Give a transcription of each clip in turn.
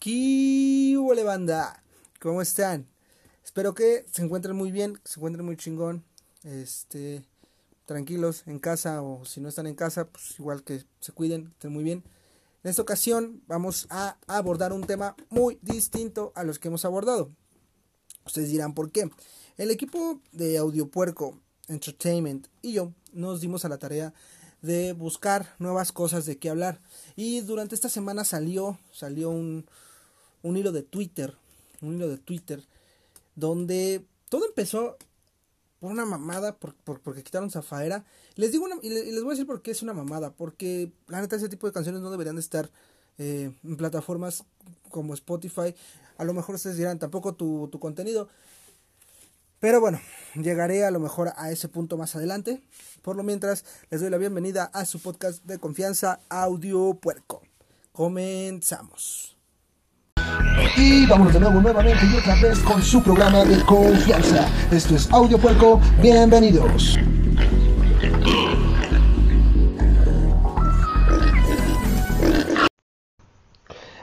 ¿Qué banda? ¿Cómo están? Espero que se encuentren muy bien, que se encuentren muy chingón. Este, tranquilos en casa o si no están en casa, pues igual que se cuiden, estén muy bien. En esta ocasión vamos a abordar un tema muy distinto a los que hemos abordado. Ustedes dirán por qué. El equipo de Audio Puerco Entertainment y yo nos dimos a la tarea de buscar nuevas cosas de qué hablar. Y durante esta semana salió, salió un, un hilo de Twitter, un hilo de Twitter, donde todo empezó por una mamada, por, porque quitaron Zafaera. Les digo una, y les voy a decir por qué es una mamada, porque la neta ese tipo de canciones no deberían de estar eh, en plataformas como Spotify. A lo mejor ustedes dirán, tampoco tu, tu contenido. Pero bueno, llegaré a lo mejor a ese punto más adelante. Por lo mientras, les doy la bienvenida a su podcast de confianza, Audio Puerco. Comenzamos. Y vamos de nuevo nuevamente y otra vez con su programa de confianza. Esto es Audio Puerco, bienvenidos.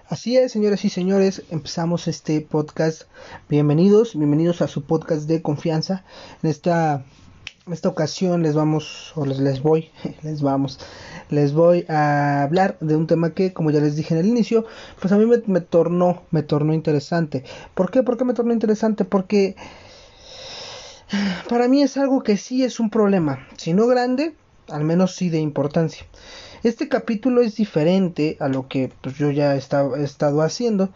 Así es, señoras y señores, empezamos este podcast. Bienvenidos, bienvenidos a su podcast de confianza. En esta, esta ocasión les vamos, o les, les voy, les vamos, les voy a hablar de un tema que, como ya les dije en el inicio, pues a mí me, tornó, me tornó interesante. ¿Por qué? ¿Por qué me tornó interesante? Porque para mí es algo que sí es un problema, si no grande, al menos sí de importancia. Este capítulo es diferente a lo que pues, yo ya he estado, haciendo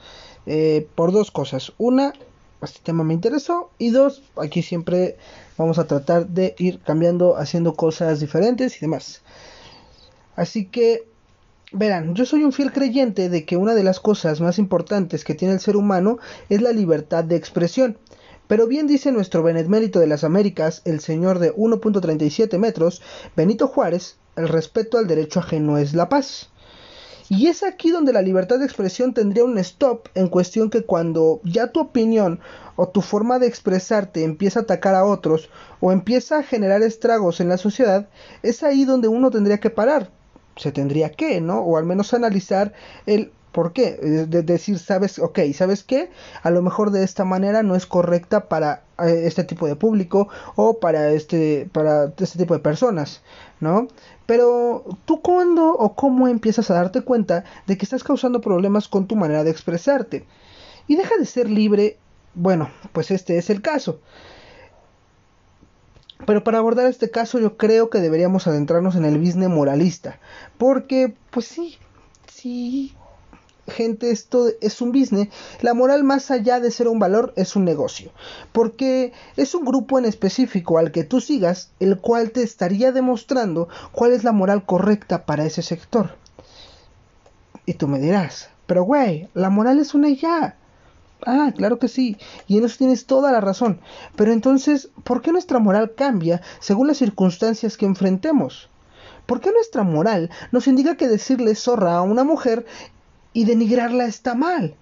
eh, por dos cosas. Una, este tema me interesó y dos, aquí siempre vamos a tratar de ir cambiando, haciendo cosas diferentes y demás. Así que, verán, yo soy un fiel creyente de que una de las cosas más importantes que tiene el ser humano es la libertad de expresión. Pero bien dice nuestro benemérito de las Américas, el señor de 1.37 metros, Benito Juárez, el respeto al derecho ajeno es la paz. Y es aquí donde la libertad de expresión tendría un stop en cuestión que cuando ya tu opinión o tu forma de expresarte empieza a atacar a otros o empieza a generar estragos en la sociedad, es ahí donde uno tendría que parar se tendría que, ¿no? O al menos analizar el por qué. De decir, sabes, ok, ¿sabes qué? A lo mejor de esta manera no es correcta para eh, este tipo de público o para este, para este tipo de personas, ¿no? Pero tú cuándo o cómo empiezas a darte cuenta de que estás causando problemas con tu manera de expresarte. Y deja de ser libre, bueno, pues este es el caso. Pero para abordar este caso yo creo que deberíamos adentrarnos en el business moralista. Porque, pues sí, sí, gente, esto es un business. La moral más allá de ser un valor es un negocio. Porque es un grupo en específico al que tú sigas, el cual te estaría demostrando cuál es la moral correcta para ese sector. Y tú me dirás, pero güey, la moral es una ya. Ah, claro que sí, y en eso tienes toda la razón. Pero entonces, ¿por qué nuestra moral cambia según las circunstancias que enfrentemos? ¿Por qué nuestra moral nos indica que decirle zorra a una mujer y denigrarla está mal?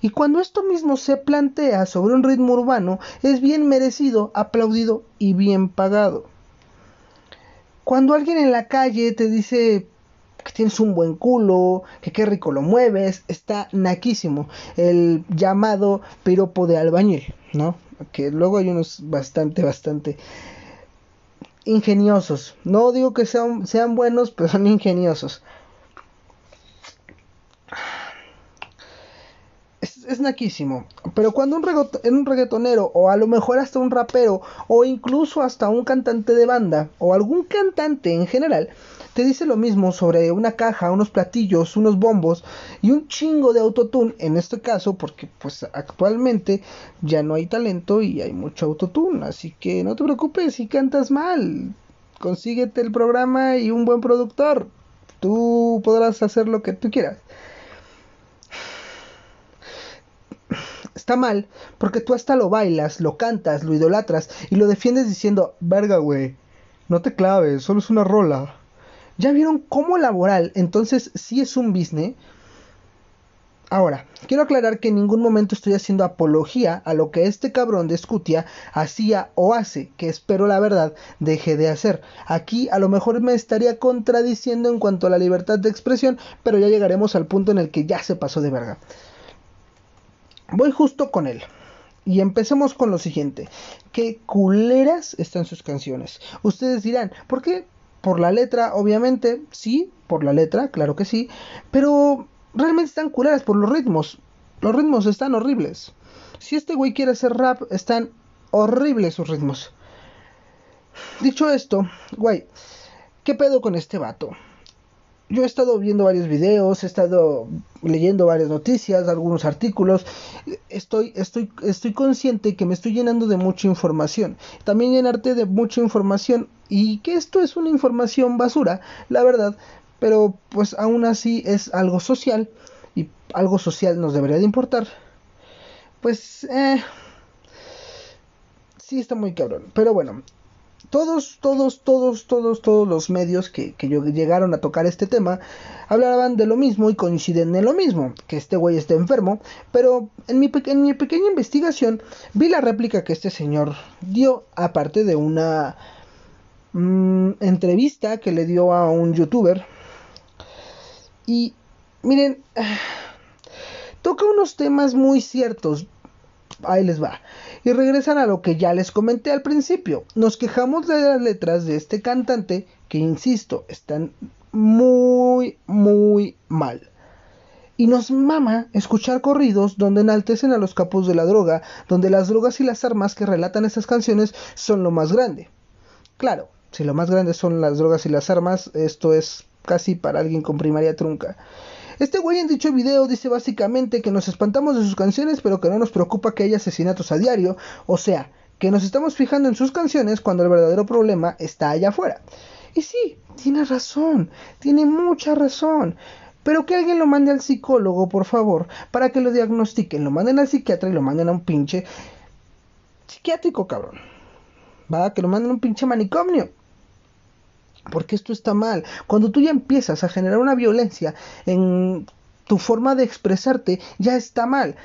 Y cuando esto mismo se plantea sobre un ritmo urbano, es bien merecido, aplaudido y bien pagado. Cuando alguien en la calle te dice que tienes un buen culo, que qué rico lo mueves, está naquísimo. El llamado piropo de albañil, ¿no? Que luego hay unos bastante, bastante ingeniosos. No digo que sean, sean buenos, pero son ingeniosos. Es, naquísimo. Pero cuando un, un reggaetonero, o a lo mejor hasta un rapero, o incluso hasta un cantante de banda, o algún cantante en general, te dice lo mismo sobre una caja, unos platillos, unos bombos y un chingo de autotune, en este caso porque pues actualmente ya no hay talento y hay mucho autotune, así que no te preocupes si cantas mal, consíguete el programa y un buen productor, tú podrás hacer lo que tú quieras. Está mal porque tú hasta lo bailas, lo cantas, lo idolatras y lo defiendes diciendo, verga, güey, no te claves, solo es una rola. ¿Ya vieron cómo laboral entonces sí es un business? Ahora, quiero aclarar que en ningún momento estoy haciendo apología a lo que este cabrón de Scutia hacía o hace, que espero la verdad deje de hacer. Aquí a lo mejor me estaría contradiciendo en cuanto a la libertad de expresión, pero ya llegaremos al punto en el que ya se pasó de verga. Voy justo con él. Y empecemos con lo siguiente. ¿Qué culeras están sus canciones? Ustedes dirán, ¿por qué? Por la letra, obviamente, sí, por la letra, claro que sí. Pero realmente están culeras por los ritmos. Los ritmos están horribles. Si este güey quiere hacer rap, están horribles sus ritmos. Dicho esto, güey, ¿qué pedo con este vato? Yo he estado viendo varios videos, he estado leyendo varias noticias, algunos artículos. Estoy, estoy, estoy consciente que me estoy llenando de mucha información. También llenarte de mucha información y que esto es una información basura, la verdad. Pero pues aún así es algo social y algo social nos debería de importar. Pues eh, sí está muy cabrón. Pero bueno, todos, todos, todos, todos, todos los medios que, llegaron a tocar este tema hablaban de lo mismo y coinciden en lo mismo, que este güey está enfermo, pero en mi, en mi pequeña investigación vi la réplica que este señor dio, aparte de una mm, entrevista que le dio a un youtuber. Y miren, toca unos temas muy ciertos, ahí les va y regresan a lo que ya les comenté al principio. Nos quejamos de las letras de este cantante que, insisto, están muy, muy mal. Y nos mama escuchar corridos donde enaltecen a los capos de la droga, donde las drogas y las armas que relatan esas canciones son lo más grande. Claro, si lo más grande son las drogas y las armas, esto es casi para alguien con primaria trunca. Este güey en dicho video dice básicamente que nos espantamos de sus canciones, pero que no nos preocupa que haya asesinatos a diario, o sea, que nos estamos fijando en sus canciones cuando el verdadero problema está allá afuera. Y sí, tiene razón, tiene mucha razón. Pero que alguien lo mande al psicólogo, por favor, para que lo diagnostiquen, lo manden al psiquiatra y lo manden a un pinche psiquiátrico, cabrón. Va, que lo manden a un pinche manicomio. Porque esto está mal. Cuando tú ya empiezas a generar una violencia en tu forma de expresarte, ya está mal.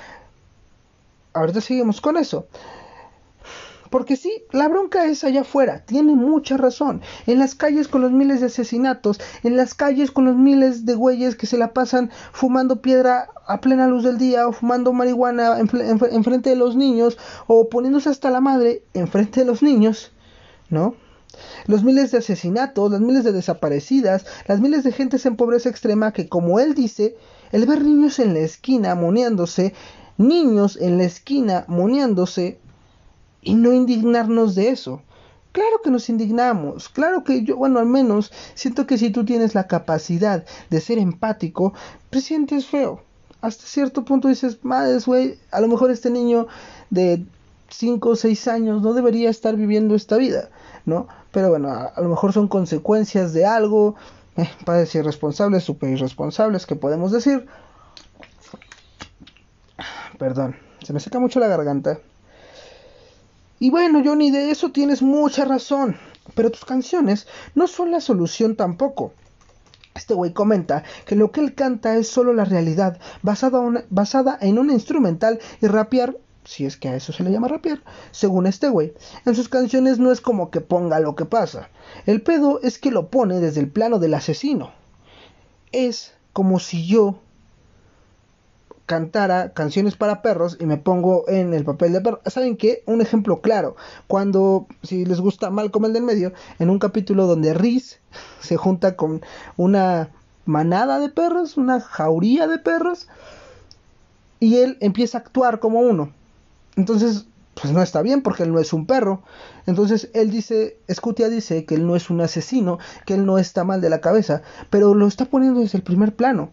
Ahorita seguimos con eso. Porque sí, la bronca es allá afuera, tiene mucha razón. En las calles con los miles de asesinatos, en las calles con los miles de güeyes que se la pasan fumando piedra a plena luz del día o fumando marihuana enfrente en, frente de los niños o poniéndose hasta la madre enfrente de los niños, ¿no? Los miles de asesinatos, las miles de desaparecidas, las miles de gentes en pobreza extrema que, como él dice, el ver niños en la esquina moneándose, niños en la esquina moneándose, y no indignarnos de eso. Claro que nos indignamos, claro que yo, bueno, al menos siento que si tú tienes la capacidad de ser empático, pues sientes feo. Hasta cierto punto dices, madre, güey, a lo mejor este niño de 5 o 6 años no debería estar viviendo esta vida, Pero bueno, a, lo mejor son consecuencias de algo, eh, padres irresponsables, super irresponsables, que podemos decir. Perdón, se me seca mucho la garganta. Y bueno, Johnny, de eso tienes mucha razón. Pero tus canciones no son la solución tampoco. Este güey comenta que lo que él canta es solo la realidad, basada, basada en un instrumental y rapear si es que a eso se le llama rapear, según este güey. En sus canciones no es como que ponga lo que pasa. El pedo es que lo pone desde el plano del asesino. Es como si yo cantara canciones para perros y me pongo en el papel de perro. ¿Saben qué? Un ejemplo claro. Cuando, si les gusta Malcolm el del medio, en un capítulo donde Riz se junta con una manada de perros, una jauría de perros, y él empieza a actuar como uno. Entonces, pues no está bien porque él no es un perro. Entonces él dice, Scutia dice que él no es un asesino, que él no está mal de la cabeza, pero lo está poniendo desde el primer plano.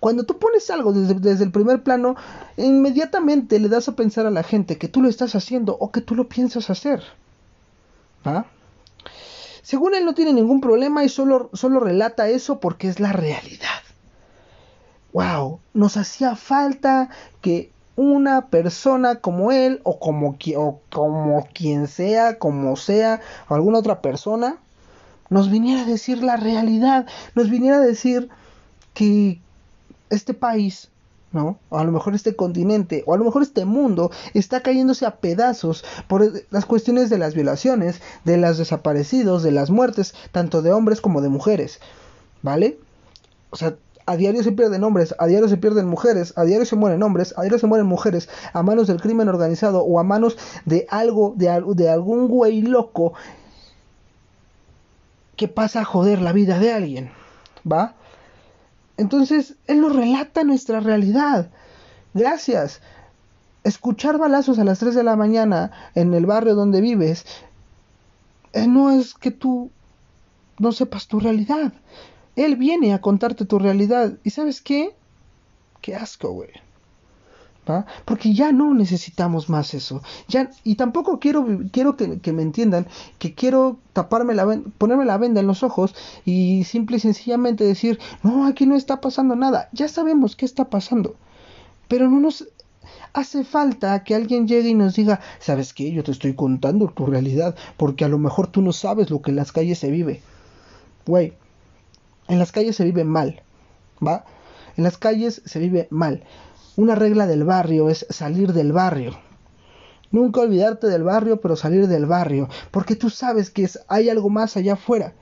Cuando tú pones algo desde, desde, el primer plano, inmediatamente le das a pensar a la gente que tú lo estás haciendo o que tú lo piensas hacer. ¿Va? Según él no tiene ningún problema y solo, solo relata eso porque es la realidad. ¡Wow! Nos hacía falta que una persona como él o como, o como quien sea, como sea, alguna otra persona, nos viniera a decir la realidad, nos viniera a decir que este país, ¿no? O a lo mejor este continente, o a lo mejor este mundo está cayéndose a pedazos por las cuestiones de las violaciones, de los desaparecidos, de las muertes, tanto de hombres como de mujeres, ¿vale? O sea, A diario se pierden hombres, a diario se pierden mujeres, a diario se mueren hombres, a diario se mueren mujeres, a manos del crimen organizado o a manos de algo, de, de algún güey loco que pasa a joder la vida de alguien. ¿Va? Entonces, él nos relata nuestra realidad. Gracias. Escuchar balazos a las 3 de la mañana en el barrio donde vives eh, no es que tú no sepas tu realidad. Él viene a contarte tu realidad. ¿Y sabes qué? Qué asco, güey. ¿Va? Porque ya no necesitamos más eso. Ya, y tampoco quiero, quiero que, me entiendan que quiero taparme la ponerme la venda en los ojos y simple y sencillamente decir, no, aquí no está pasando nada. Ya sabemos qué está pasando. Pero no nos hace falta que alguien llegue y nos diga, ¿sabes qué? Yo te estoy contando tu realidad, porque a lo mejor tú no sabes lo que en las calles se vive. Güey, en las calles se vive mal, ¿va? En las calles se vive mal. Una regla del barrio es salir del barrio. Nunca olvidarte del barrio, pero salir del barrio, porque tú sabes que hay algo más allá afuera.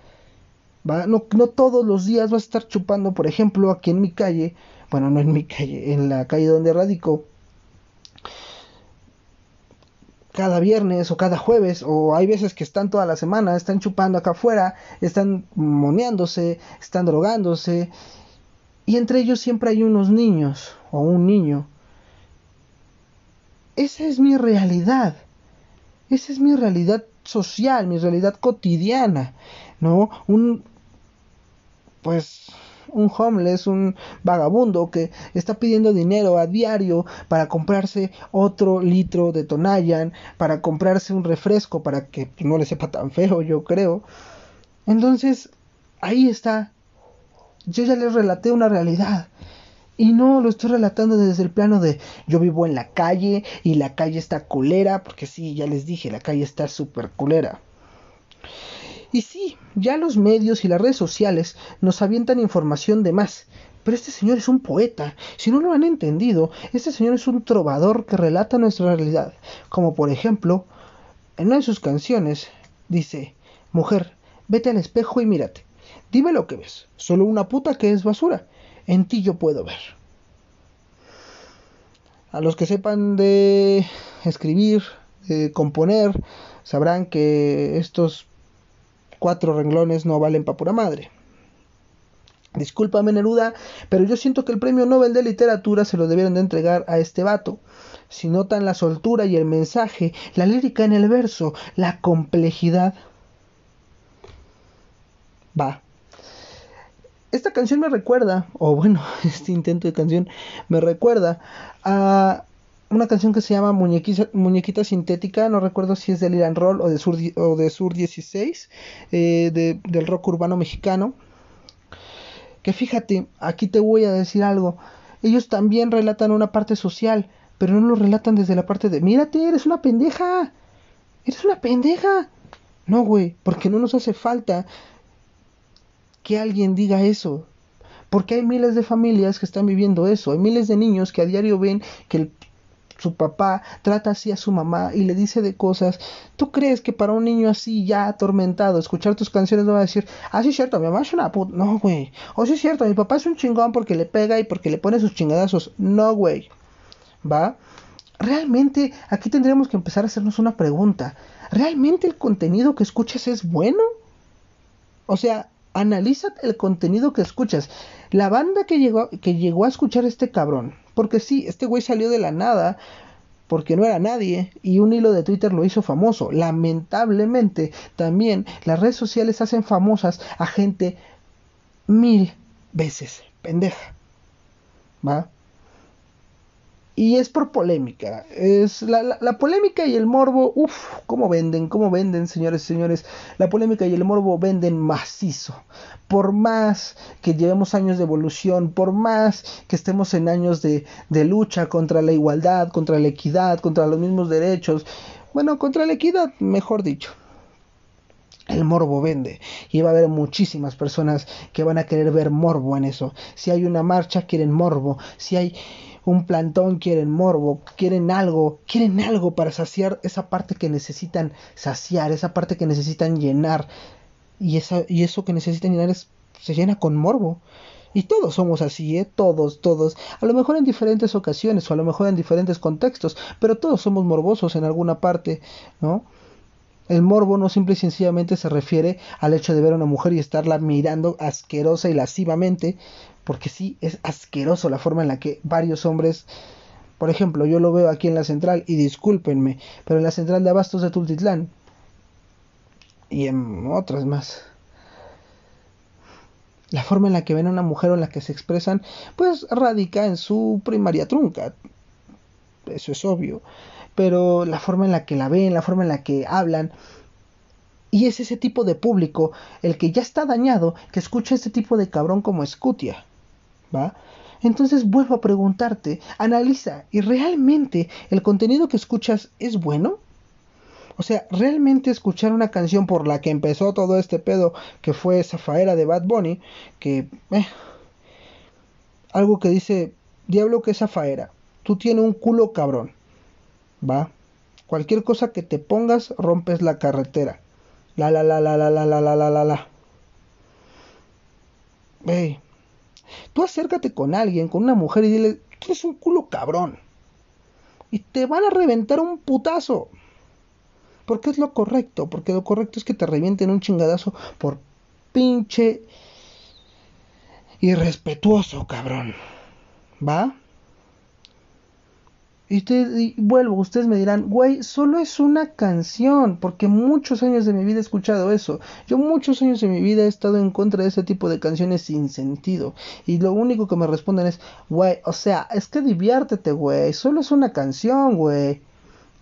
¿va? No, no todos los días vas a estar chupando, por ejemplo, aquí en mi calle, bueno, no en mi calle, en la calle donde radico, cada viernes o cada jueves, o hay veces que están toda la semana, están chupando acá afuera, están moneándose, están drogándose, y entre ellos siempre hay unos niños o un niño. Esa es mi realidad, esa es mi realidad social, mi realidad cotidiana, ¿no? Un, pues, un homeless, un vagabundo que está pidiendo dinero a diario para comprarse otro litro de Tonayan, para comprarse un refresco para que no le sepa tan feo, yo creo. Entonces, ahí está. Yo ya les relaté una realidad. Y no lo estoy relatando desde el plano de yo vivo en la calle y la calle está culera, porque sí, ya les dije, la calle está súper culera. Y sí, ya los medios y las redes sociales nos avientan información de más. Pero este señor es un poeta. Si no lo han entendido, este señor es un trovador que relata nuestra realidad. Como por ejemplo, en una de sus canciones dice, Mujer, vete al espejo y mírate. Dime lo que ves. Solo una puta que es basura. En ti yo puedo ver. A los que sepan de escribir, de componer, sabrán que estos cuatro renglones no valen para pura madre. Discúlpame Neruda, pero yo siento que el premio Nobel de Literatura se lo debieron de entregar a este vato. Si notan la soltura y el mensaje, la lírica en el verso, la complejidad. Va. Esta canción me recuerda, o bueno, este intento de canción me recuerda a una canción que se llama Muñequita, Sintética, no recuerdo si es de Liran Roll o de Sur, o de Sur 16, eh, del rock urbano mexicano. Que fíjate, aquí te voy a decir algo. Ellos también relatan una parte social, pero no lo relatan desde la parte de, mírate, eres una pendeja. Eres una pendeja. No, güey, porque no nos hace falta que alguien diga eso. Porque hay miles de familias que están viviendo eso. Hay miles de niños que a diario ven que el su papá trata así a su mamá y le dice de cosas. ¿Tú crees que para un niño así ya atormentado, escuchar tus canciones no va a decir, ah, sí es cierto, mi mamá es una puta? No, güey. O sí es cierto, mi papá es un chingón porque le pega y porque le pone sus chingadazos. No, güey. ¿Va? Realmente aquí tendríamos que empezar a hacernos una pregunta. ¿Realmente el contenido que escuchas es bueno? O sea, analiza el contenido que escuchas. La banda que llegó, que llegó a escuchar este cabrón, porque sí, este güey salió de la nada, porque no era nadie, y un hilo de Twitter lo hizo famoso. Lamentablemente, también las redes sociales hacen famosas a gente mil veces pendeja. ¿Va? Y es por polémica. Es la, la, polémica y el morbo, uff, cómo venden, cómo venden, señores y señores. La polémica y el morbo venden macizo. Por más que llevemos años de evolución, por más que estemos en años de, de lucha contra la igualdad, contra la equidad, contra los mismos derechos. Bueno, contra la equidad, mejor dicho. El morbo vende y va a haber muchísimas personas que van a querer ver morbo en eso. Si hay una marcha, quieren morbo. Si hay un plantón, quieren morbo, quieren algo, quieren algo para saciar esa parte que necesitan saciar, esa parte que necesitan llenar. Y, esa, y eso que necesitan llenar es, se llena con morbo. Y todos somos así, ¿eh? Todos, todos. A lo mejor en diferentes ocasiones o a lo mejor en diferentes contextos, pero todos somos morbosos en alguna parte, ¿no? El morbo no simple y sencillamente se refiere al hecho de ver a una mujer y estarla mirando asquerosa y lascivamente, porque sí, es asqueroso la forma en la que varios hombres, por ejemplo, yo lo veo aquí en la central, y discúlpenme, pero en la central de Abastos de Tultitlán, y en otras más, la forma en la que ven a una mujer o en la que se expresan, pues radica en su primaria trunca, eso es obvio, pero la forma en la que la ven, la forma en la que hablan, y es ese tipo de público, el que ya está dañado, que escucha este tipo de cabrón como Scutia. ¿Va? Entonces vuelvo a preguntarte, analiza, ¿y realmente el contenido que escuchas es bueno? O sea, ¿realmente escuchar una canción por la que empezó todo este pedo, que fue Zafaera de Bad Bunny, que... Eh, algo que dice, diablo que es Zafaera, tú tienes un culo cabrón, ¿va? Cualquier cosa que te pongas, rompes la carretera. La la la la la la la la la la la. Tú acércate con alguien, con una mujer y dile, tú eres un culo cabrón. Y te van a reventar un putazo. Porque es lo correcto, porque lo correcto es que te revienten un chingadazo por pinche irrespetuoso, cabrón. ¿Va? Y, vuelvo, ustedes me dirán, güey, solo es una canción, porque muchos años de mi vida he escuchado eso. Yo muchos años de mi vida he estado en contra de ese tipo de canciones sin sentido. Y lo único que me responden es, güey, o sea, es que diviértete, güey, solo es una canción, güey.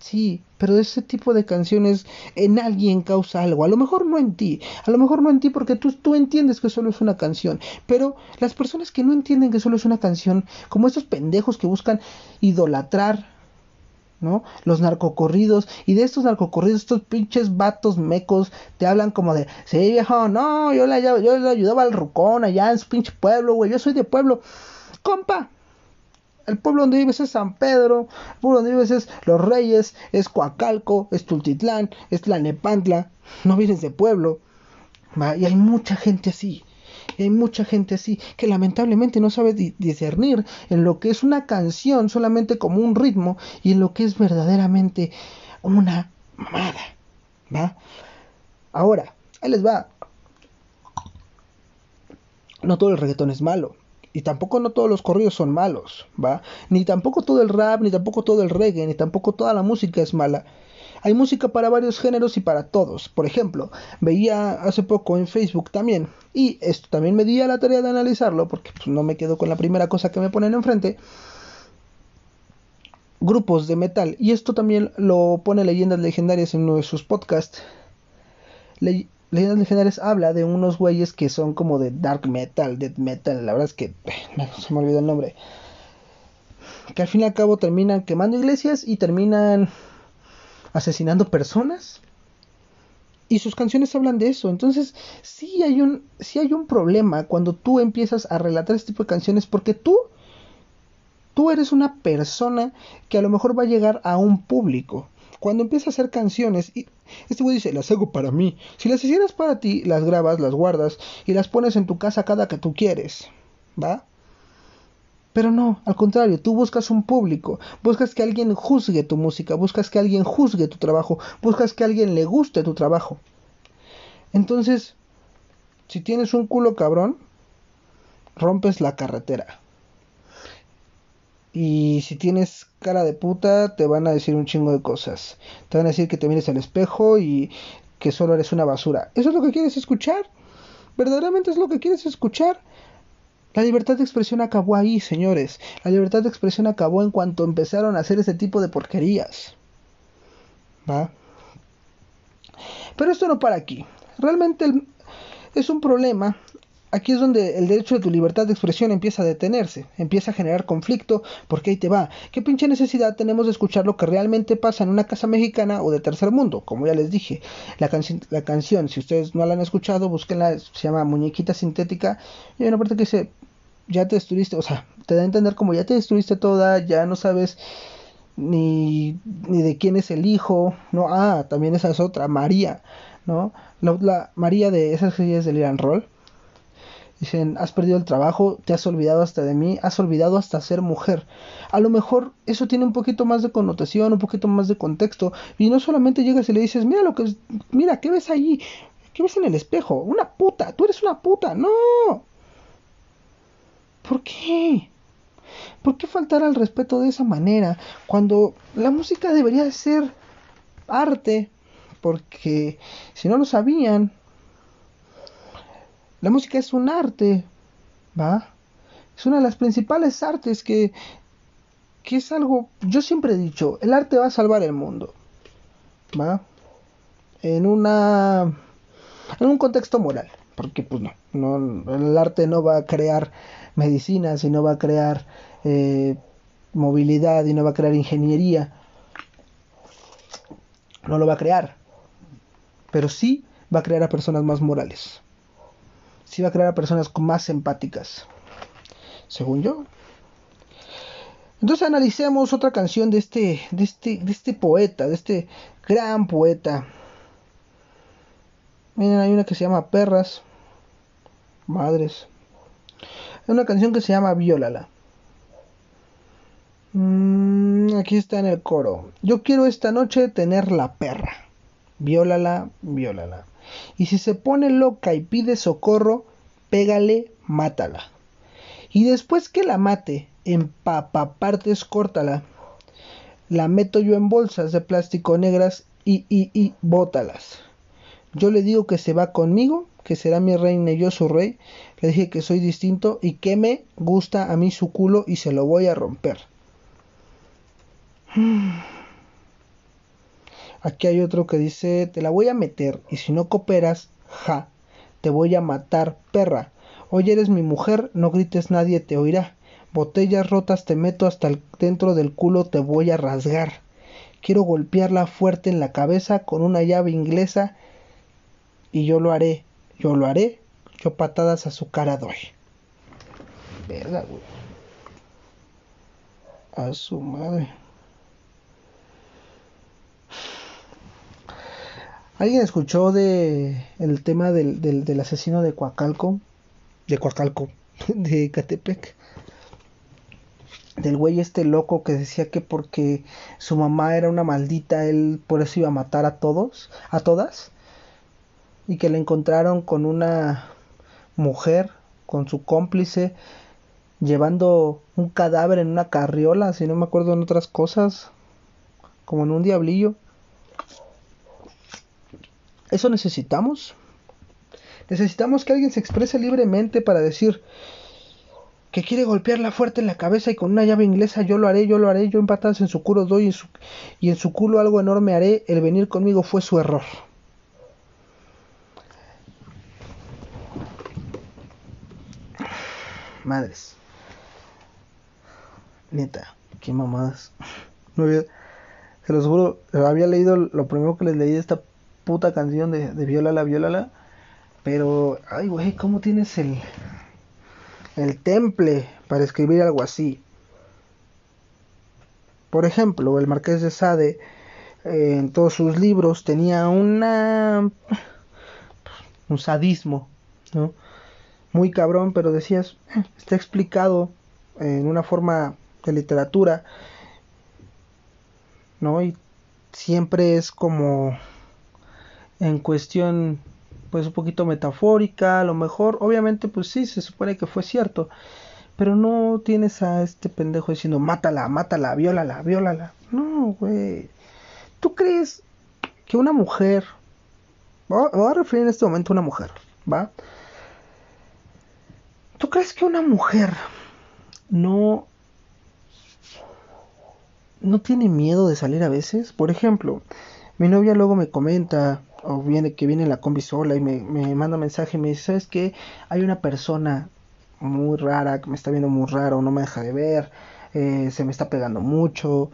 Sí, pero ese tipo de canciones en alguien causa algo. A lo mejor no en ti, a lo mejor no en ti porque tú, tú entiendes que solo es una canción. Pero las personas que no entienden que solo es una canción, como estos pendejos que buscan idolatrar, ¿no? Los narcocorridos, y de estos narcocorridos, estos pinches vatos mecos, te hablan como de, sí viejo, no, yo le, yo le ayudaba al rucón allá en su pinche pueblo, güey, yo soy de pueblo. Compa, el pueblo donde vives es San Pedro, el pueblo donde vives es Los Reyes, es Coacalco, es Tultitlán, es Tlanepantla, no vienes de pueblo. Y hay mucha gente así, hay mucha gente así que lamentablemente no sabe discernir en lo que es una canción solamente como un ritmo y en lo que es verdaderamente una mamada. ¿Va? Ahora, ahí les va. No todo el reggaetón es malo. Y tampoco no todos los corridos son malos, ¿va? Ni tampoco todo el rap, ni tampoco todo el reggae, ni tampoco toda la música es mala. Hay música para varios géneros y para todos. Por ejemplo, veía hace poco en Facebook también, y esto también me di a la tarea de analizarlo, porque pues, no me quedo con la primera cosa que me ponen enfrente, grupos de metal. Y esto también lo pone Leyendas Legendarias en uno de sus podcasts. Leyendas Legendarias habla de unos güeyes que son como de dark metal, death metal, la verdad es que se me olvidó el nombre. Que al fin y al cabo terminan quemando iglesias y terminan asesinando personas. Y sus canciones hablan de eso. Entonces, sí hay un, sí hay un problema cuando tú empiezas a relatar este tipo de canciones porque tú tú eres una persona que a lo mejor va a llegar a un público. Cuando empieza a hacer canciones, este güey dice, las hago para mí. Si las hicieras para ti, las grabas, las guardas y las pones en tu casa cada que tú quieres. ¿Va? Pero no, al contrario, tú buscas un público, buscas que alguien juzgue tu música, buscas que alguien juzgue tu trabajo, buscas que alguien le guste tu trabajo. Entonces, si tienes un culo cabrón, rompes la carretera. Y si tienes cara de puta, te van a decir un chingo de cosas. Te van a decir que te mires al espejo y que solo eres una basura. ¿Eso es lo que quieres escuchar? ¿Verdaderamente es lo que quieres escuchar? La libertad de expresión acabó ahí, señores. La libertad de expresión acabó en cuanto empezaron a hacer ese tipo de porquerías. ¿Va? Pero esto no para aquí. Realmente es un problema Aquí es donde el derecho de tu libertad de expresión empieza a detenerse, empieza a generar conflicto, porque ahí te va. ¿Qué pinche necesidad tenemos de escuchar lo que realmente pasa en una casa mexicana o de tercer mundo? Como ya les dije, la, la canción, si ustedes no la han escuchado, búsquenla, se llama Muñequita Sintética, y hay una parte que dice, ya te destruiste, o sea, te da a entender como ya te destruiste toda, ya no sabes ni, ni de quién es el hijo, no, ah, también esa es otra, María, ¿no? La, María de esas series del Iran Roll Dicen, has perdido el trabajo, te has olvidado hasta de mí, has olvidado hasta ser mujer. A lo mejor eso tiene un poquito más de connotación, un poquito más de contexto. Y no solamente llegas y le dices, mira lo que, mira, ¿qué ves ahí? ¿Qué ves en el espejo? Una puta, tú eres una puta. No. ¿Por qué? ¿Por qué faltar al respeto de esa manera cuando la música debería de ser arte? Porque si no lo sabían, la música es un arte, ¿va? Es una de las principales artes que, que es algo, yo siempre he dicho, el arte va a salvar el mundo, ¿va? En una, en un contexto moral, porque pues no, no el arte no va a crear medicina, sino va a crear eh, movilidad y no va a crear ingeniería, no lo va a crear, pero sí va a crear a personas más morales sí va a crear a personas más empáticas, según yo. Entonces analicemos otra canción de este, de este, de este poeta, de este gran poeta. Miren, hay una que se llama Perras, Madres. Hay una canción que se llama Viólala. Mm, aquí está en el coro. Yo quiero esta noche tener la perra. Viólala, viólala. Y si se pone loca y pide socorro, pégale, mátala. Y después que la mate, en partes córtala. La meto yo en bolsas de plástico negras y, y, y, bótalas. Yo le digo que se va conmigo, que será mi reina y yo su rey. Le dije que soy distinto y que me gusta a mí su culo y se lo voy a romper. Aquí hay otro que dice, te la voy a meter y si no cooperas, ja, te voy a matar, perra. Hoy eres mi mujer, no grites, nadie te oirá. Botellas rotas te meto hasta el dentro del culo, te voy a rasgar. Quiero golpearla fuerte en la cabeza con una llave inglesa y yo lo haré, yo lo haré, yo patadas a su cara doy. Verga, güey. A su madre. ¿Alguien escuchó de el tema del, del, asesino de Coacalco? De Coacalco, de Catepec. Del güey este loco que decía que porque su mamá era una maldita, él por eso iba a matar a todos, a todas. Y que le encontraron con una mujer, con su cómplice, llevando un cadáver en una carriola, si no me acuerdo en otras cosas, como en un diablillo. ¿Eso necesitamos? Necesitamos que alguien se exprese libremente para decir que quiere golpearla fuerte en la cabeza y con una llave inglesa yo lo haré, yo lo haré, yo empatadas en su culo doy en su, y en su culo algo enorme haré, el venir conmigo fue su error. Madres. Neta, qué mamadas. No había, se los juro, había leído lo primero que les leí de esta puta canción de, de Violala, Violala. Pero, ay, güey, ¿cómo tienes el, el temple para escribir algo así? Por ejemplo, el Marqués de Sade eh, en todos sus libros tenía una un sadismo, ¿no? Muy cabrón, pero decías, eh, está explicado en una forma de literatura, ¿no? Y siempre es como en cuestión pues un poquito metafórica, a lo mejor, obviamente pues sí, se supone que fue cierto, pero no tienes a este pendejo diciendo mátala, mátala, viólala, viólala. No, güey. ¿Tú crees que una mujer, voy a referir en este momento a una mujer, ¿va? ¿Tú crees que una mujer no no tiene miedo de salir a veces? Por ejemplo, mi novia luego me comenta, o viene que viene la combi sola y me, me manda mensaje y me dice, ¿sabes qué? Hay una persona muy rara que me está viendo muy raro, no me deja de ver, eh, se me está pegando mucho.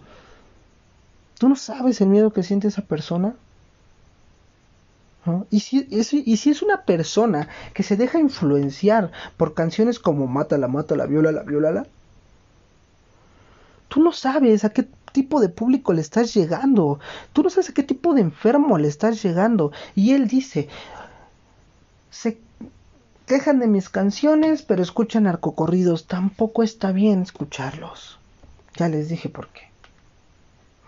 ¿Tú no sabes el miedo que siente esa persona? ¿Y, si, es, y si es una persona que se deja influenciar por canciones como Mátala, Mátala, Violala, Violala, tú no sabes a qué tipo de público le estás llegando. Tú no sabes a qué tipo de enfermo le estás llegando. Y él dice, quejan de mis canciones, pero escuchan narcocorridos. Tampoco está bien escucharlos. Ya les dije por qué.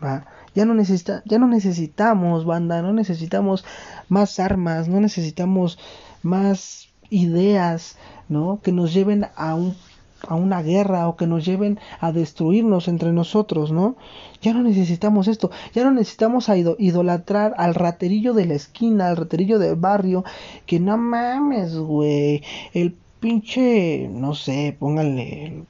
¿Va? Ya no, necesita, ya no necesitamos, banda, no necesitamos más armas, no necesitamos más ideas, ¿no? Que nos lleven a un a una guerra o que nos lleven a destruirnos entre nosotros, ¿no? Ya no necesitamos esto, ya no necesitamos a idolatrar al raterillo de la esquina, al raterillo del barrio, que no mames, güey, el pinche, no sé, pónganle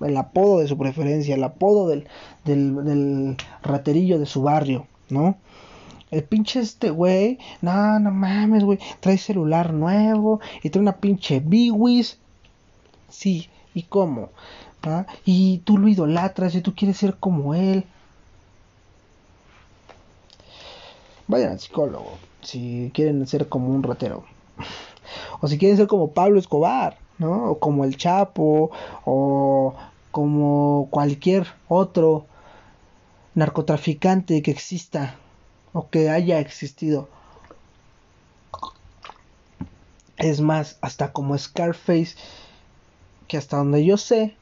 el, apodo de su preferencia, el apodo del, del, del raterillo de su barrio, ¿no? El pinche este güey, no, no mames, güey, trae celular nuevo y trae una pinche Biwis Sí, ¿y cómo? ¿Ah? Y tú lo idolatras y tú quieres ser como él. Vayan al psicólogo si quieren ser como un ratero. O si quieren ser como Pablo Escobar, ¿no? O como el Chapo, o como cualquier otro narcotraficante que exista o que haya existido. Es más, hasta como Scarface que hasta donde yo sé,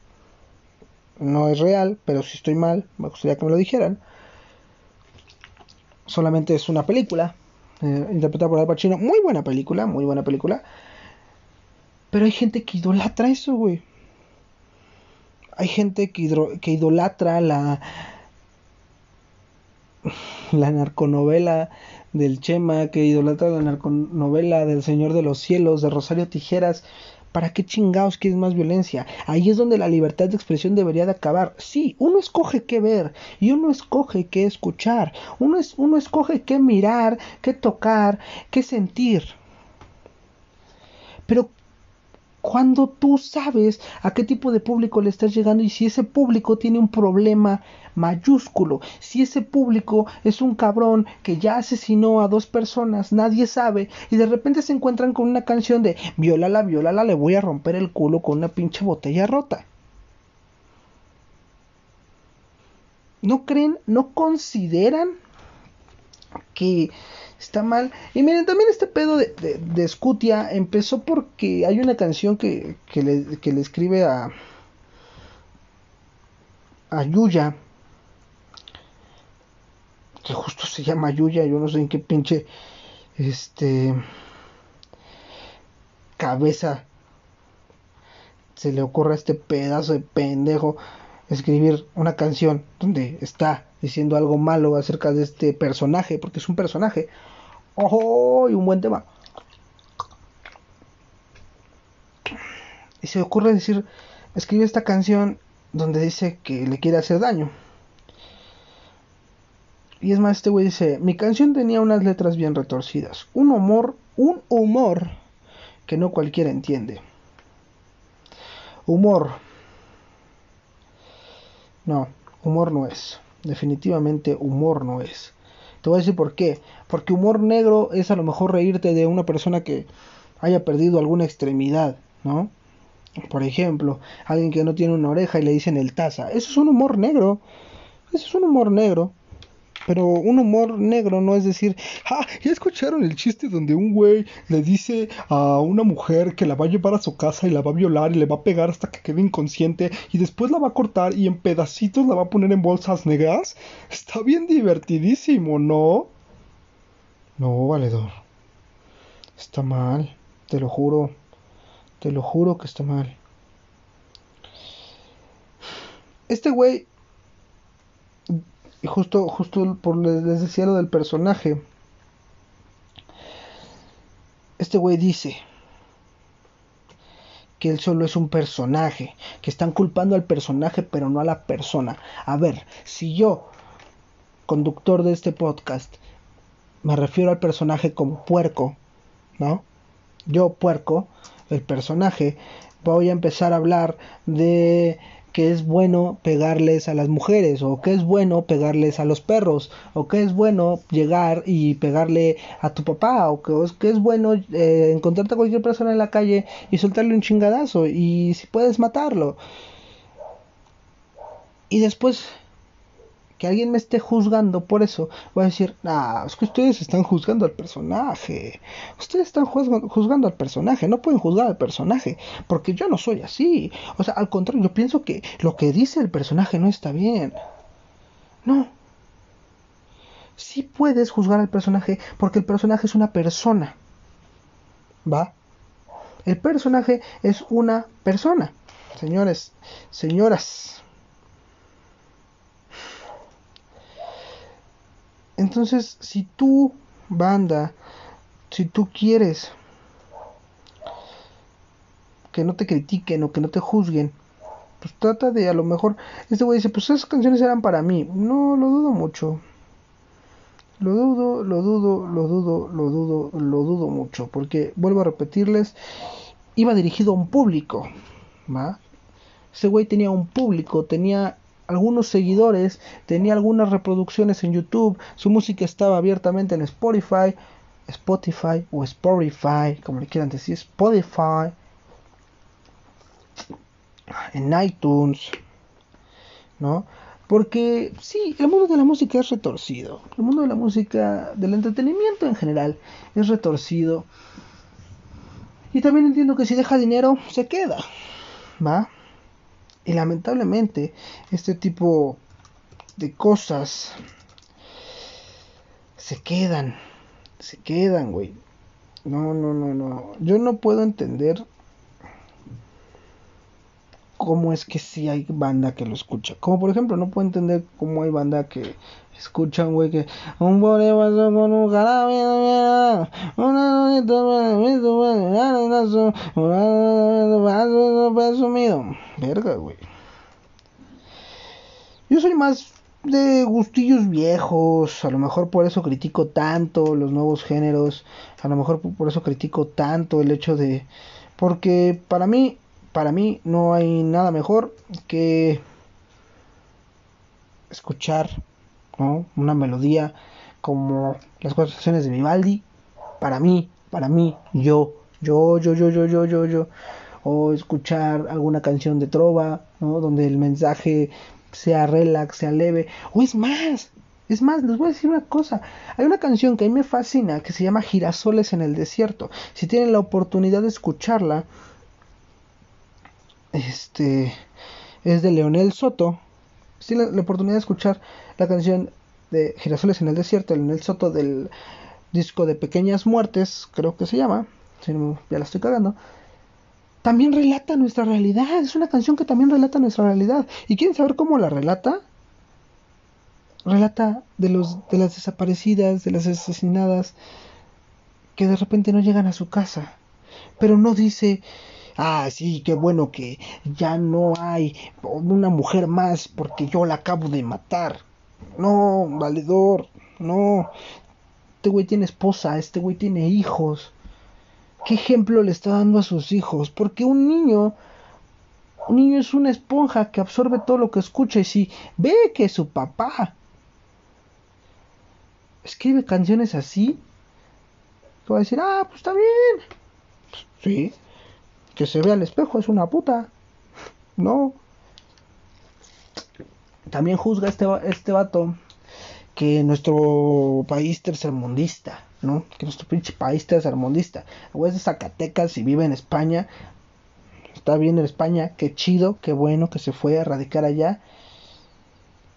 no es real, pero si estoy mal, me gustaría que me lo dijeran. Solamente es una película, eh, interpretada por Al Pacino. Muy buena película, muy buena película. Pero hay gente que idolatra eso, güey. Hay gente que, que idolatra la, la narconovela del Chema, que idolatra la narconovela del Señor de los Cielos, de Rosario Tijeras. ¿Para qué chingados quieres más violencia? Ahí es donde la libertad de expresión debería de acabar. Sí, uno escoge qué ver y uno escoge qué escuchar. Uno, es, uno escoge qué mirar, qué tocar, qué sentir. Pero cuando tú sabes a qué tipo de público le estás llegando y si ese público tiene un problema mayúsculo, si ese público es un cabrón que ya asesinó a dos personas, nadie sabe, y de repente se encuentran con una canción de violala, violala, le voy a romper el culo con una pinche botella rota. ¿No creen, no consideran que está mal. Y miren, también este pedo de, de, Scutia empezó porque hay una canción que, que, le, que le escribe a, a Yuya, que justo se llama Yuya, yo no sé en qué pinche, este, cabeza se le ocurre a este pedazo de pendejo escribir una canción donde está diciendo algo malo acerca de este personaje, porque es un personaje. ¡Ojo! Y un buen tema. Y se ocurre decir, escribe esta canción donde dice que le quiere hacer daño. Y es más, este güey dice, mi canción tenía unas letras bien retorcidas, un humor, un humor que no cualquiera entiende. Humor. No, humor no es. Definitivamente humor no es. Te voy a decir por qué. Porque humor negro es a lo mejor reírte de una persona que haya perdido alguna extremidad, ¿no? Por ejemplo, alguien que no tiene una oreja y le dicen el taza. Eso es un humor negro. Eso es un humor negro. Pero un humor negro no es decir, ah, ya escucharon el chiste donde un güey le dice a una mujer que la va a llevar a su casa y la va a violar y le va a pegar hasta que quede inconsciente y después la va a cortar y en pedacitos la va a poner en bolsas negras. Está bien divertidísimo, ¿no? No, valedor. Está mal, te lo juro. Te lo juro que está mal. Este güey y justo, justo por les decía lo del personaje. Este güey dice que él solo es un personaje, que están culpando al personaje pero no a la persona. A ver, si yo, conductor de este podcast, me refiero al personaje como puerco, ¿no? Yo, puerco, el personaje, voy a empezar a hablar de que es bueno pegarles a las mujeres o que es bueno pegarles a los perros o que es bueno llegar y pegarle a tu papá o que, es bueno eh, encontrarte a cualquier persona en la calle y soltarle un chingadazo y si puedes matarlo. Y después que alguien me esté juzgando por eso, voy a decir, ah, es que ustedes están juzgando al personaje. Ustedes están juzgando al personaje, no pueden juzgar al personaje, porque yo no soy así. O sea, al contrario, yo pienso que lo que dice el personaje no está bien. No. Sí puedes juzgar al personaje porque el personaje es una persona. ¿Va? El personaje es una persona. Señores, señoras. Entonces, si tú, banda, si tú quieres que no te critiquen o que no te juzguen, pues trata de a lo mejor, este güey dice, pues esas canciones eran para mí. No, lo dudo mucho. Lo dudo, lo dudo, lo dudo, lo dudo, lo dudo mucho. Porque, vuelvo a repetirles, iba dirigido a un público. ¿Va? Ese güey tenía un público, tenía algunos seguidores, tenía algunas reproducciones en YouTube, su música estaba abiertamente en Spotify, Spotify o Spotify, como le quieran decir, Spotify, en iTunes, ¿no? Porque sí, el mundo de la música es retorcido, el mundo de la música, del entretenimiento en general, es retorcido. Y también entiendo que si deja dinero, se queda, ¿va? Y lamentablemente este tipo de cosas se quedan, se quedan, güey. No, no, no, no. Yo no puedo entender cómo es que sí hay banda que lo escucha. Como por ejemplo, no puedo entender cómo hay banda que escuchan, güey, que un pasó con un jarabe, una. Verga, güey. Yo soy más de gustillos viejos, a lo mejor por eso critico tanto los nuevos géneros, a lo mejor por eso critico tanto el hecho de porque para mí para mí no hay nada mejor que escuchar una melodía como las cuatro estaciones de Vivaldi, para mí, para mí, yo, yo, yo, yo, yo, yo, yo, yo, o escuchar alguna canción de trova, ¿no? Donde el mensaje sea relax, sea leve, o es más, es más, les voy a decir una cosa. Hay una canción que a mí me fascina que se llama Girasoles en el desierto. Si tienen la oportunidad de escucharla, este es de Leonel Soto. Si tienen la oportunidad de escuchar la canción de Girasoles en el Desierto, en el Soto del disco de Pequeñas Muertes, creo que se llama, si no, ya la estoy cagando, también relata nuestra realidad, es una canción que también relata nuestra realidad. ¿Y quieren saber cómo la relata? Relata de, los, de las desaparecidas, de las asesinadas, que de repente no llegan a su casa, pero no dice, ah, sí, qué bueno que ya no hay una mujer más porque yo la acabo de matar. No, valedor, no. Este güey tiene esposa, este güey tiene hijos. ¿Qué ejemplo le está dando a sus hijos? Porque un niño, un niño es una esponja que absorbe todo lo que escucha y si ve que su papá escribe canciones así, va a decir, ah, pues está bien. Sí, que se vea al espejo es una puta. No, también juzga este, este vato que nuestro país tercermundista, ¿no? Que nuestro pinche país tercermundista. El es de Zacatecas y vive en España. Está bien en España, qué chido, qué bueno que se fue a radicar allá.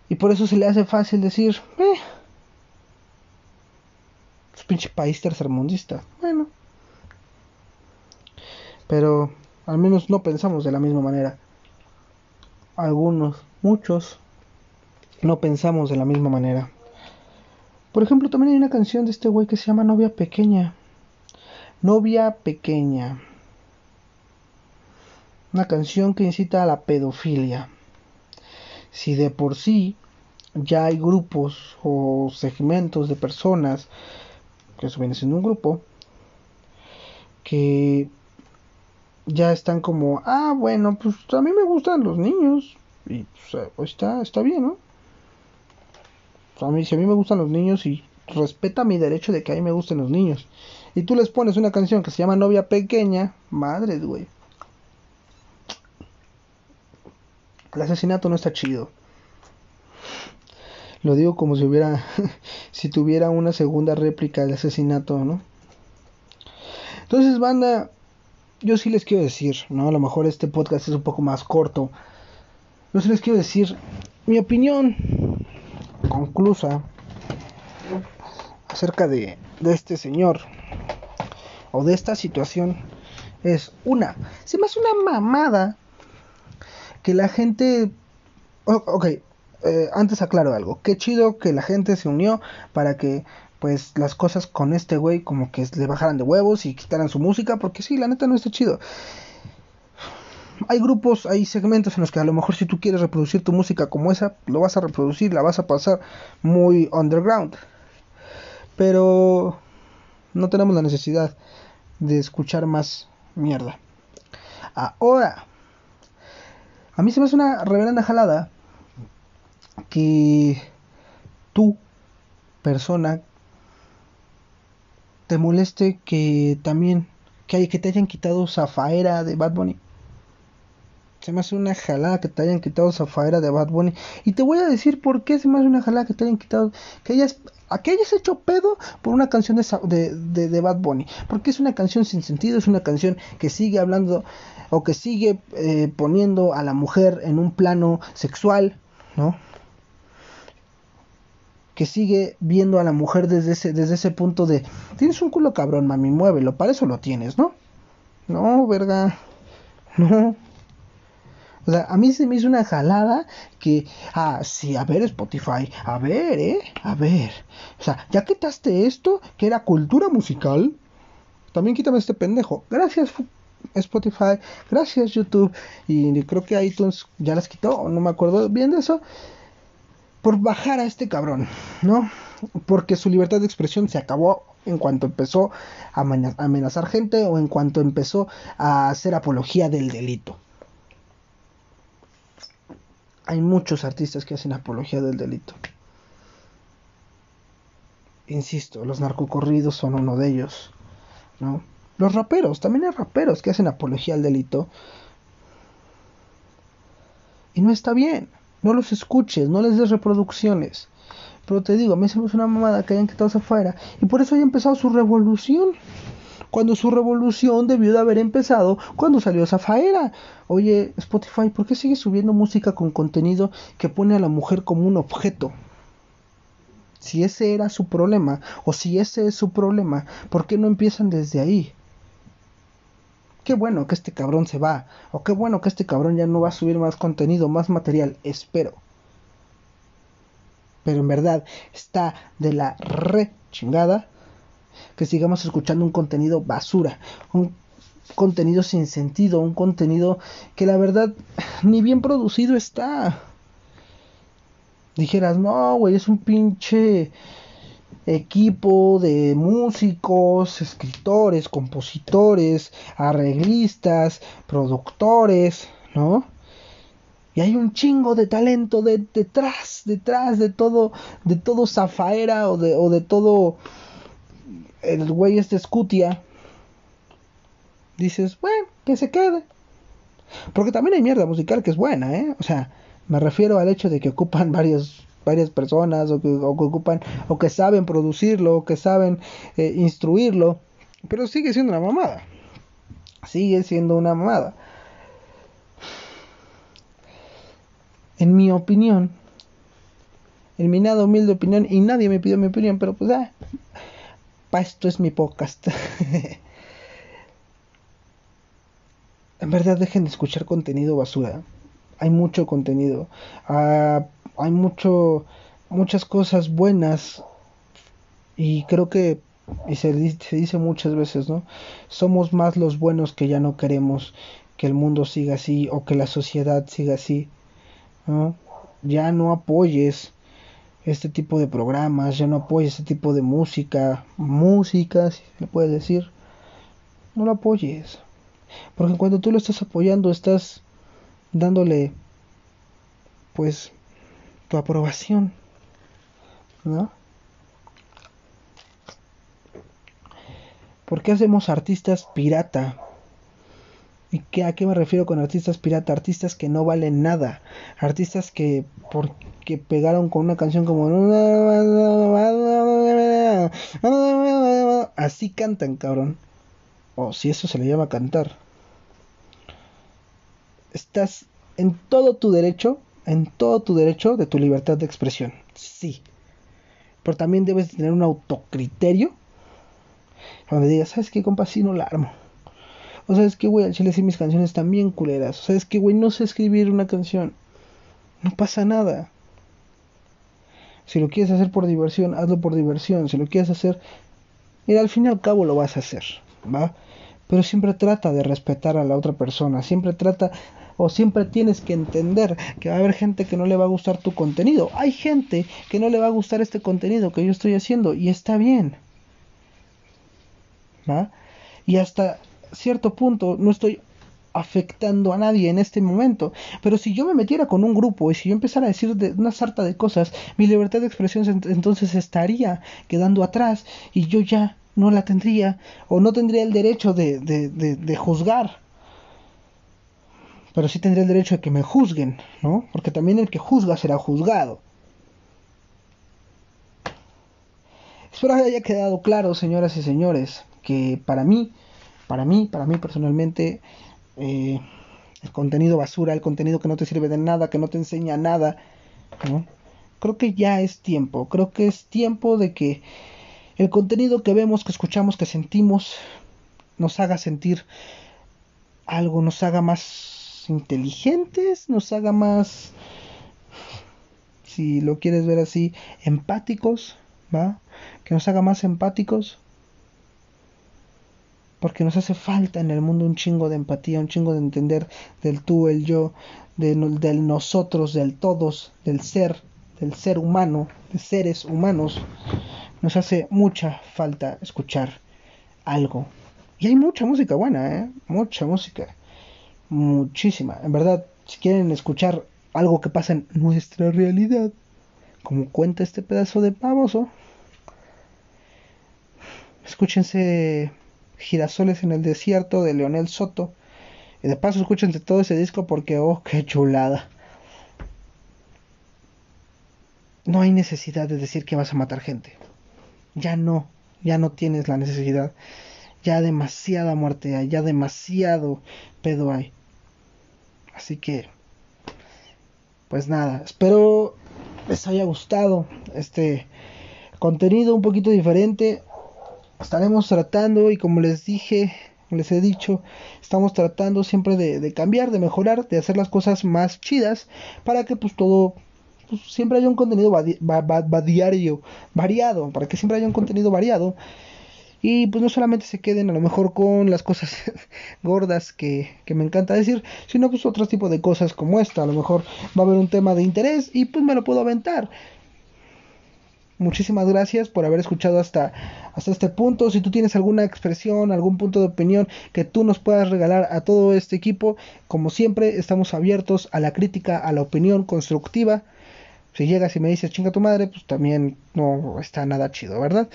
Y por eso se le hace fácil decir, eh, es pinche país tercermundista. Bueno. Pero al menos no pensamos de la misma manera. Algunos, muchos, no pensamos de la misma manera. Por ejemplo, también hay una canción de este güey que se llama Novia Pequeña. Novia Pequeña. Una canción que incita a la pedofilia. Si de por sí ya hay grupos o segmentos de personas, que eso viene siendo un grupo, que ya están como, ah, bueno, pues a mí me gustan los niños. Y pues, está, está bien, ¿no? A mí, si a mí me gustan los niños y respeta mi derecho de que a mí me gusten los niños. Y tú les pones una canción que se llama Novia Pequeña, madre, güey. El asesinato no está chido. Lo digo como si hubiera, si tuviera una segunda réplica del asesinato, ¿no? Entonces, banda, yo sí les quiero decir, ¿no? A lo mejor este podcast es un poco más corto. Yo sí les quiero decir mi opinión conclusa acerca de, este señor o de esta situación es una, se me hace una mamada que la gente, ok, eh, antes aclaro algo, qué chido que la gente se unió para que pues las cosas con este güey como que le bajaran de huevos y quitaran su música, porque sí, la neta no está chido. Hay grupos, hay segmentos en los que a lo mejor si tú quieres reproducir tu música como esa, lo vas a reproducir, la vas a pasar muy underground. Pero no tenemos la necesidad de escuchar más mierda. Ahora, a mí se me hace una reverenda jalada que tú, persona, te moleste que también que, que te hayan quitado Zafaera de Bad Bunny. Se me hace una jalada que te hayan quitado Zafaera de Bad Bunny. Y te voy a decir por qué se me hace una jalada que te hayan quitado. Que hayas a que hayas hecho pedo por una canción de, de, Bad Bunny. Porque es una canción sin sentido, es una canción que sigue hablando o que sigue eh, poniendo a la mujer en un plano sexual, ¿no? Que sigue viendo a la mujer desde ese, desde ese punto de, tienes un culo cabrón, mami, muévelo, para eso lo tienes, ¿no? No, verga, no. O sea, a mí se me hizo una jalada que, ah, sí, a ver Spotify, a ver, ¿eh? A ver. O sea, ya quitaste esto, que era cultura musical, también quítame este pendejo. Gracias Spotify, gracias YouTube. Y creo que iTunes ya las quitó, no me acuerdo bien de eso. Por bajar a este cabrón, ¿no? Porque su libertad de expresión se acabó en cuanto empezó a amenazar gente o en cuanto empezó a hacer apología del delito hay muchos artistas que hacen apología del delito. Insisto, los narcocorridos son uno de ellos, ¿no? Los raperos, también hay raperos que hacen apología al delito. Y no está bien. No los escuches, no les des reproducciones. Pero te digo, a mí se me hace una mamada que hayan quitado afuera. Y por eso haya empezado su revolución cuando su revolución debió de haber empezado cuando salió Zafaera. Oye, Spotify, ¿por qué sigue subiendo música con contenido que pone a la mujer como un objeto? Si ese era su problema, o si ese es su problema, ¿por qué no empiezan desde ahí? Qué bueno que este cabrón se va, o qué bueno que este cabrón ya no va a subir más contenido, más material, espero. Pero en verdad está de la re chingada que sigamos escuchando un contenido basura, un contenido sin sentido, un contenido que la verdad ni bien producido está. Dijeras, no, güey, es un pinche equipo de músicos, escritores, compositores, arreglistas, productores, ¿no? Y hay un chingo de talento de, detrás, detrás de todo, de todo Zafaera o de todo el güey este Scutia, dices, bueno, que se quede. Porque también hay mierda musical que es buena, ¿eh? O sea, me refiero al hecho de que ocupan varios, varias personas o que, ocupan o que saben producirlo o que saben eh, instruirlo. Pero sigue siendo una mamada. Sigue siendo una mamada. En mi opinión, en mi nada humilde opinión, y nadie me pidió mi opinión, pero pues ah, esto es mi podcast. en verdad dejen de escuchar contenido basura. Hay mucho contenido. Ah, hay mucho, muchas cosas buenas. Y creo que, y se, dice muchas veces, ¿no? Somos más los buenos que ya no queremos que el mundo siga así o que la sociedad siga así. Ya no apoyes este tipo de programas, ya no apoyes este tipo de música, música, si se le puede decir, no lo apoyes. Porque cuando tú lo estás apoyando, estás dándole, pues, tu aprobación, ¿no? ¿Por qué hacemos artistas pirata? ¿Y qué, a qué me refiero con artistas pirata? Artistas que no valen nada. Artistas que porque pegaron con una canción como... Así cantan, cabrón. O si eso se le llama cantar. Estás en todo tu derecho, en todo tu derecho de tu libertad de expresión. Sí. Pero también debes tener un autocriterio. Donde digas, ¿sabes qué, compa? Sí, no la armo o sabes que, güey, al chile sí mis canciones están bien culeras. O sabes que, güey, no sé escribir una canción. No pasa nada. Si lo quieres hacer por diversión, hazlo por diversión. Si lo quieres hacer, mira, al fin y al cabo lo vas a hacer, ¿va? Pero siempre trata de respetar a la otra persona. Siempre trata o siempre tienes que entender que va a haber gente que no le va a gustar tu contenido. Hay gente que no le va a gustar este contenido que yo estoy haciendo y está bien. ¿Va? Y hasta cierto punto no estoy afectando a nadie en este momento. Pero si yo me metiera con un grupo y si yo empezara a decir de una sarta de cosas, mi libertad de expresión entonces estaría quedando atrás y yo ya no la tendría o no tendría el derecho de, de, de, juzgar. Pero sí tendría el derecho de que me juzguen, ¿no? Porque también el que juzga será juzgado. Espero que haya quedado claro, señoras y señores, que para mí para mí, para mí personalmente, eh, el contenido basura, el contenido que no te sirve de nada, que no te enseña nada, creo que ya es tiempo, creo que es tiempo de que el contenido que vemos, que escuchamos, que sentimos, nos haga sentir algo, nos haga más inteligentes, nos haga más, si lo quieres ver así, empáticos, ¿va? Que nos haga más empáticos, porque nos hace falta en el mundo un chingo de empatía, un chingo de entender del tú, el yo, del nosotros, del todos, del ser, del ser humano, de seres humanos. Nos hace mucha falta escuchar algo. Y hay mucha música buena, ¿eh? Mucha música. Muchísima. En verdad, si quieren escuchar algo que pasa en nuestra realidad, como cuenta este pedazo de pavoso, escúchense Girasoles en el desierto de Leonel Soto. Y de paso escúchense todo ese disco porque, oh, qué chulada. No hay necesidad de decir que vas a matar gente. Ya no, ya no tienes la necesidad. Ya demasiada muerte hay, ya demasiado pedo hay. Así que, pues nada, espero les haya gustado este contenido un poquito diferente estaremos tratando y como les dije, les he dicho, estamos tratando siempre de, cambiar, de mejorar, de hacer las cosas más chidas para que pues todo, pues, siempre haya un contenido diario, variado, para que siempre haya un contenido variado. Y pues no solamente se queden a lo mejor con las cosas gordas que, que, me encanta decir, sino pues otro tipo de cosas como esta, a lo mejor va a haber un tema de interés y pues me lo puedo aventar muchísimas gracias por haber escuchado hasta, hasta este punto. Si tú tienes alguna expresión, algún punto de opinión que tú nos puedas regalar a todo este equipo, como siempre, estamos abiertos a la crítica, a la opinión constructiva. Si llegas y me dices chinga tu madre, pues también no está nada chido, ¿verdad?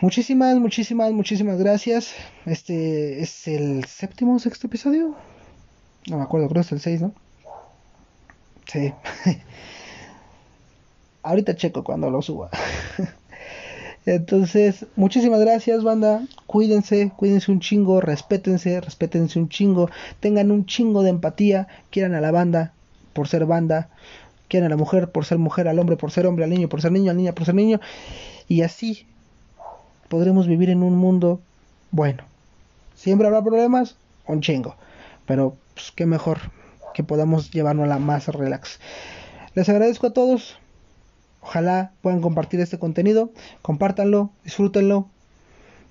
Muchísimas, muchísimas, muchísimas gracias. Este es el séptimo o sexto episodio. No me acuerdo, creo que es el 6, ¿no? Sí. Ahorita checo cuando lo suba. Entonces, muchísimas gracias, banda. Cuídense, cuídense un chingo, respétense, respétense un chingo, tengan un chingo de empatía, quieran a la banda por ser banda, quieran a la mujer por ser mujer, al hombre por ser hombre, al niño por ser niño, al niña por ser niño, y así podremos vivir en un mundo bueno. Siempre habrá problemas, un chingo, pero pues, qué mejor que podamos llevarnos la más relax. Les agradezco a todos. Ojalá puedan compartir este contenido, compártanlo, disfrútenlo,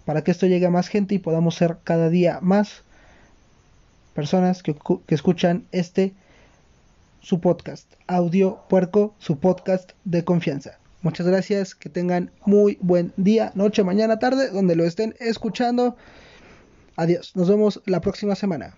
para que esto llegue a más gente y podamos ser cada día más personas que, que escuchan este su podcast, Audio Puerco, su podcast de confianza. Muchas gracias, que tengan muy buen día, noche, mañana, tarde, donde lo estén escuchando. Adiós, nos vemos la próxima semana.